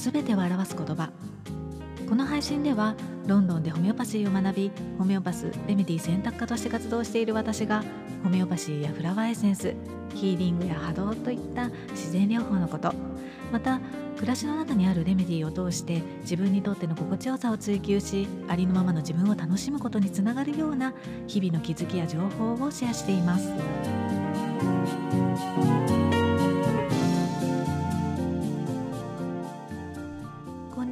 全てを表す言葉この配信ではロンドンでホメオパシーを学びホメオパスレメディ選択科として活動している私がホメオパシーやフラワーエッセンスヒーリングや波動といった自然療法のことまた暮らしの中にあるレメディを通して自分にとっての心地よさを追求しありのままの自分を楽しむことにつながるような日々の気づきや情報をシェアしています。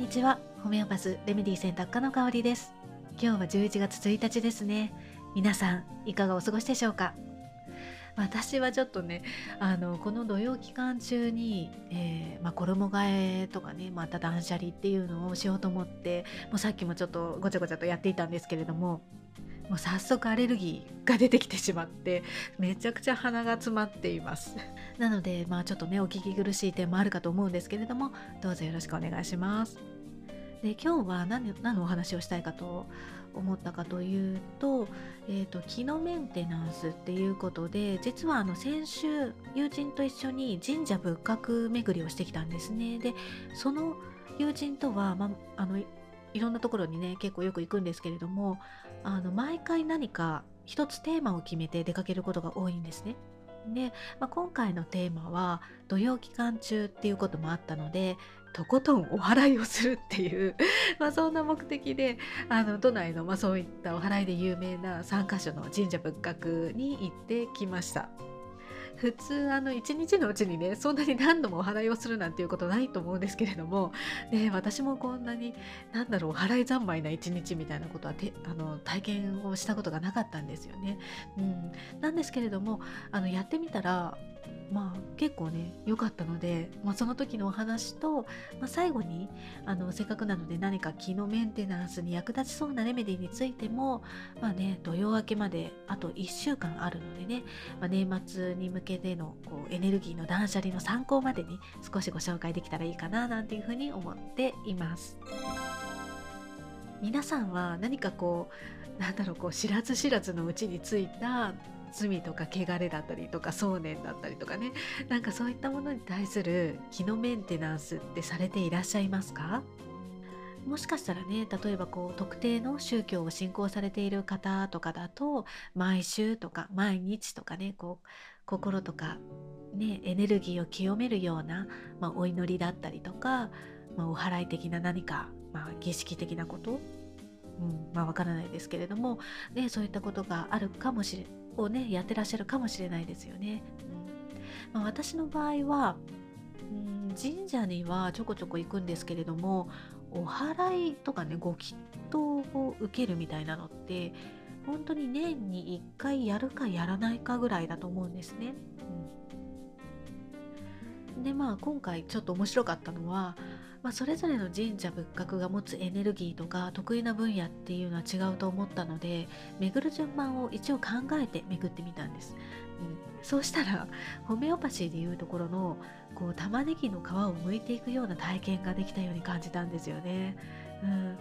にちは。ホメオパスレメディ選択科の香りです。今日は11月1日ですね。皆さんいかがお過ごしでしょうか？私はちょっとねあのこの土曜期間中に、えー、まあ、衣替えとかねまた断捨離っていうのをしようと思ってもうさっきもちょっとごちゃごちゃとやっていたんですけれどももう早速アレルギーが出てきてしまってめちゃくちゃ鼻が詰まっています。なのでまあちょっとねお聞き苦しい点もあるかと思うんですけれどもどうぞよろしくお願いしますで今日は何何のお話をしたいかと思ったかというと,、えーと、気のメンテナンスっていうことで実はあの先週友人と一緒に神社仏閣巡りをしてきたんですねでその友人とは、まあのいろんなところにね結構よく行くんですけれどもあの毎回何か一つテーマを決めて出かけることが多いんですね。で、まあ、今回のテーマは土曜期間中っていうこともあったのでとことんお祓いをするっていう まあそんな目的であの都内の、ま、そういったお祓いで有名な3カ所の神社仏閣に行ってきました。普通あの一日のうちにねそんなに何度もお祓いをするなんていうことないと思うんですけれども、ね、私もこんなに何だろう払い三昧な一日みたいなことはてあの体験をしたことがなかったんですよね。うん、なんですけれどもあのやってみたらまあ結構ね良かったので、まあ、その時のお話と、まあ、最後にあのせっかくなので何か気のメンテナンスに役立ちそうなレメディについてもまあね土曜明けまであと1週間あるのでね、まあ、年末に向けてのこうエネルギーの断捨離の参考までに少しご紹介できたらいいかななんていうふうに思っています。皆さんは何かこうなんだろうこう知らず知らずのうちについた罪とか汚れだったりとか想念だったりとかね。なんかそういったものに対する気のメンテナンスってされていらっしゃいますか？もしかしたらね例えばこう特定の宗教を信仰されている方とかだと毎週とか毎日とかねこう心とか、ね、エネルギーを清めるような、まあ、お祈りだったりとか、まあ、お祓い的な何か、まあ、儀式的なことうんまあ、わからないですけれども、ね、そういったことがあるかもしれをねやってらっしゃるかもしれないですよね。うんまあ、私の場合は、うん、神社にはちょこちょこ行くんですけれどもお祓いとかねご祈祷を受けるみたいなのって本当に年に1回やるかやらないかぐらいだと思うんですね。でまあ今回ちょっと面白かったのはまあ、それぞれの神社仏閣が持つエネルギーとか得意な分野っていうのは違うと思ったので巡る順番を一応考えて巡ってみたんです、うん、そうしたらホメオパシーでいうところのこう玉ねぎの皮を剥いていくような体験ができたように感じたんですよね、うん、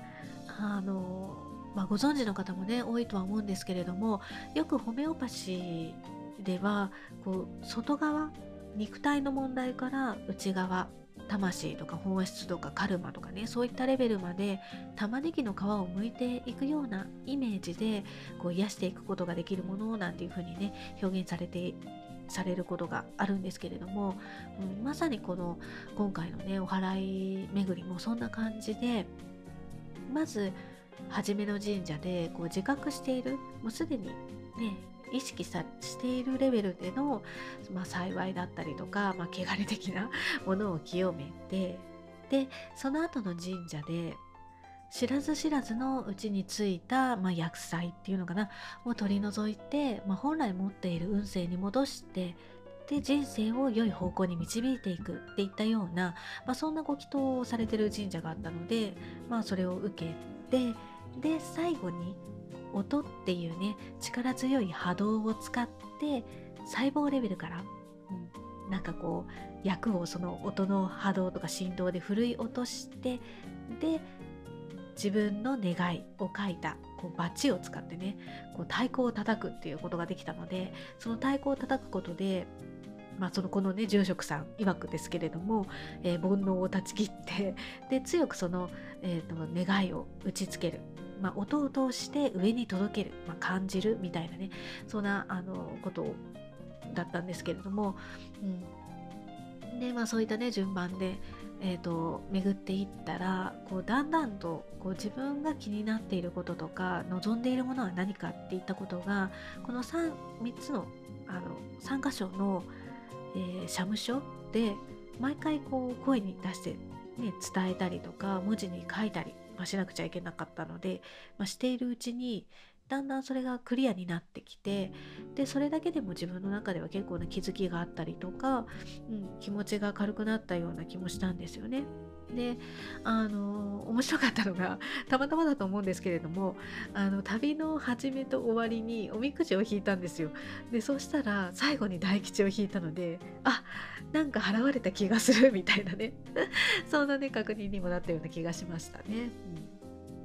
あのまあ、ご存知の方もね多いとは思うんですけれどもよくホメオパシーではこう外側肉体の問題から内側魂とか本質とかカルマとかねそういったレベルまで玉ねぎの皮を剥いていくようなイメージでこう癒していくことができるものなんていうふうにね表現されてされることがあるんですけれども、うん、まさにこの今回のねお祓い巡りもそんな感じでまず初めの神社でこう自覚しているもうすでにね意識さしているレベルでの、まあ、幸いだったりとか、まあ、汚れ的な ものを清めてでその後の神社で知らず知らずのうちについた、まあ、薬剤っていうのかなを取り除いて、まあ、本来持っている運勢に戻してで人生を良い方向に導いていくっていったような、まあ、そんなご祈祷をされてる神社があったので、まあ、それを受けてで最後に音っていうね力強い波動を使って細胞レベルから、うん、なんかこう役をその音の波動とか振動で奮い落としてで自分の願いを書いたこうバチを使ってねこう太鼓を叩くっていうことができたのでその太鼓を叩くことでまあ、そのこのね住職さん曰くですけれども、えー、煩悩を断ち切ってで強くその、えーと、願いを打ちつける、まあ、音を通して上に届ける、まあ、感じる。みたいなね。そんなあのことだったんですけれども、うん、でまあそういったね順番で、えーと、巡っていったらこうだんだんとこう自分が気になっていることとか望んでいるものは何かっていったことがこの 3, 3つのあの3箇所の、えー、社務所で毎回こう声に出して、ね、伝えたりとか文字に書いたり、まあ、しなくちゃいけなかったので、まあ、しているうちにだんだんそれがクリアになってきてでそれだけでも自分の中では結構な気づきがあったりとか、うん、気持ちが軽くなったような気もしたんですよね。であの面白かったのがたまたまだと思うんですけれどもあの旅の始めと終わりにおみくじを引いたんですよ。でそうしたら最後に大吉を引いたのであなんか払われた気がするみたいなね そんなね確認にもなったような気がしましたね。うん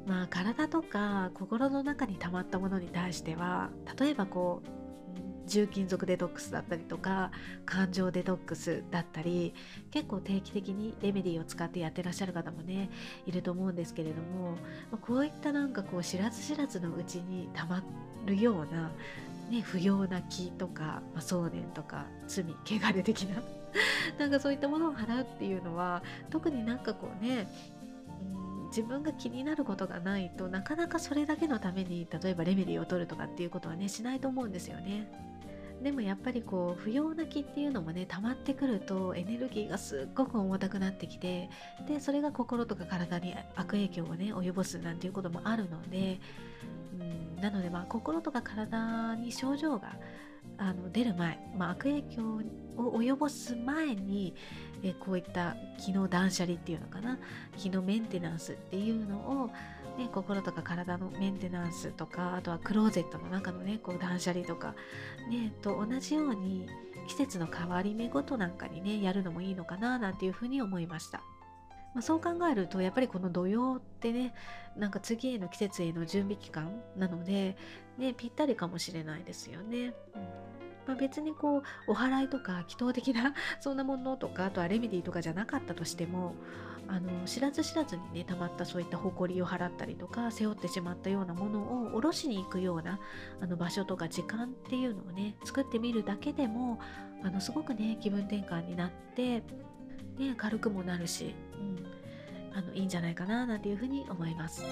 まあ体とか心の中に溜まったものに対しては例えばこう重金属デトックスだったりとか感情デトックスだったり結構定期的にレメディーを使ってやってらっしゃる方もねいると思うんですけれどもこういったなんかこう知らず知らずのうちに溜まるような、ね、不要な気とか、まあ、想念とか罪汚れ的な なんかそういったものを払うっていうのは特になんかこうね自分が気になることがないとなかなかそれだけのために例えばレメディーを取るとかっていうことはねしないと思うんですよね。でもやっぱりこう不要な気っていうのもね溜まってくるとエネルギーがすっごく重たくなってきてでそれが心とか体に悪影響をね及ぼすなんていうこともあるのでうんなのでまあ心とか体に症状があの出る前、まあ、悪影響を及ぼす前にえこういった気の断捨離っていうのかな気のメンテナンスっていうのを、ね、心とか体のメンテナンスとかあとはクローゼットの中のねこう断捨離とか、ね、と同じように季節の変わり目ごとなんかにねやるのもいいのかななんていうふうに思いました。まあ、そう考えるとやっぱりこの土曜ってねなんか次への季節への準備期間なので、ね、ぴったりかもしれないですよね。うんまあ、別にこうお祓いとか祈祷的な そんなものとかあとはレメディーとかじゃなかったとしてもあの知らず知らずにね溜まったそういった誇りを払ったりとか背負ってしまったようなものを下ろしに行くようなあの場所とか時間っていうのをね作ってみるだけでもあのすごくね気分転換になって、ね、軽くもなるし、うん、あのいいんじゃないかななんていうふうに思います。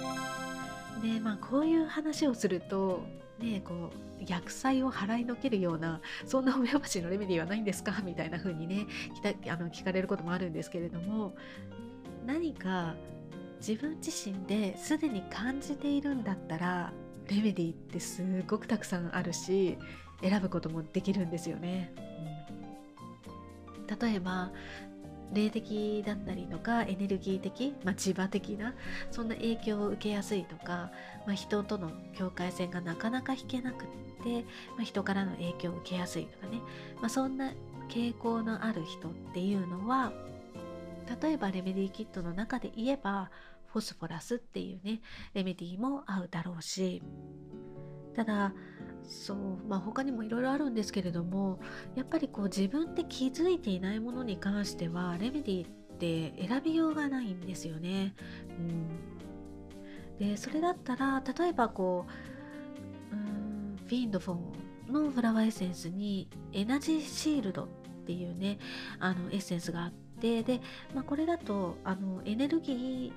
でまあこういう話をするとねこう薬剤を払いのけるようなそんなホメオパシーのレメディーはないんですかみたいな風にねあの聞かれることもあるんですけれども何か自分自身ですでに感じているんだったらレメディーってすごくたくさんあるし選ぶこともできるんですよね。うん、例えば霊的だったりとかエネルギー的、まあ、磁場的なそんな影響を受けやすいとか、まあ、人との境界線がなかなか引けなくって、まあ、人からの影響を受けやすいとかね、ま、そんな傾向のある人っていうのは例えばレメディキットの中で言えばフォスフォラスっていうねレメディーも合うだろうしただそうまあ他にもいろいろあるんですけれどもやっぱりこう自分で気づいていないものに関してはレメディって選びようがないんですよね。うん、でそれだったら例えばこううんフィンドフォンのフラワーエッセンスにエナジーシールドっていうねあのエッセンスがあってで、まあ、これだとあのエネルギ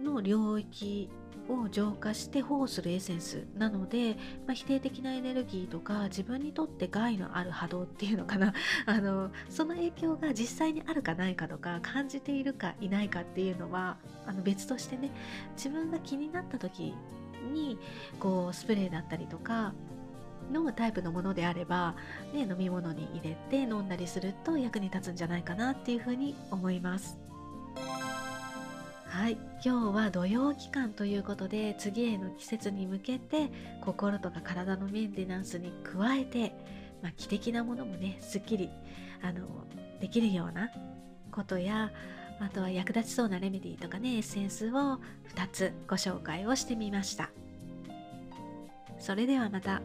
ーの領域を浄化して保護するエッセンスなので、まあ、否定的なエネルギーとか自分にとって害のある波動っていうのかな あのその影響が実際にあるかないかとか感じているかいないかっていうのはあの別としてね自分が気になった時にこうスプレーだったりとか飲むタイプのものであれば、ね、飲み物に入れて飲んだりすると役に立つんじゃないかなっていうふうに思います。はい今日は土曜期間ということで次への季節に向けて心とか体のメンテナンスに加えて、まあ、気的なものもねすっきりあのできるようなことやあとは役立ちそうなレメディーとかねエッセンスを2つご紹介をしてみましたそれではまた。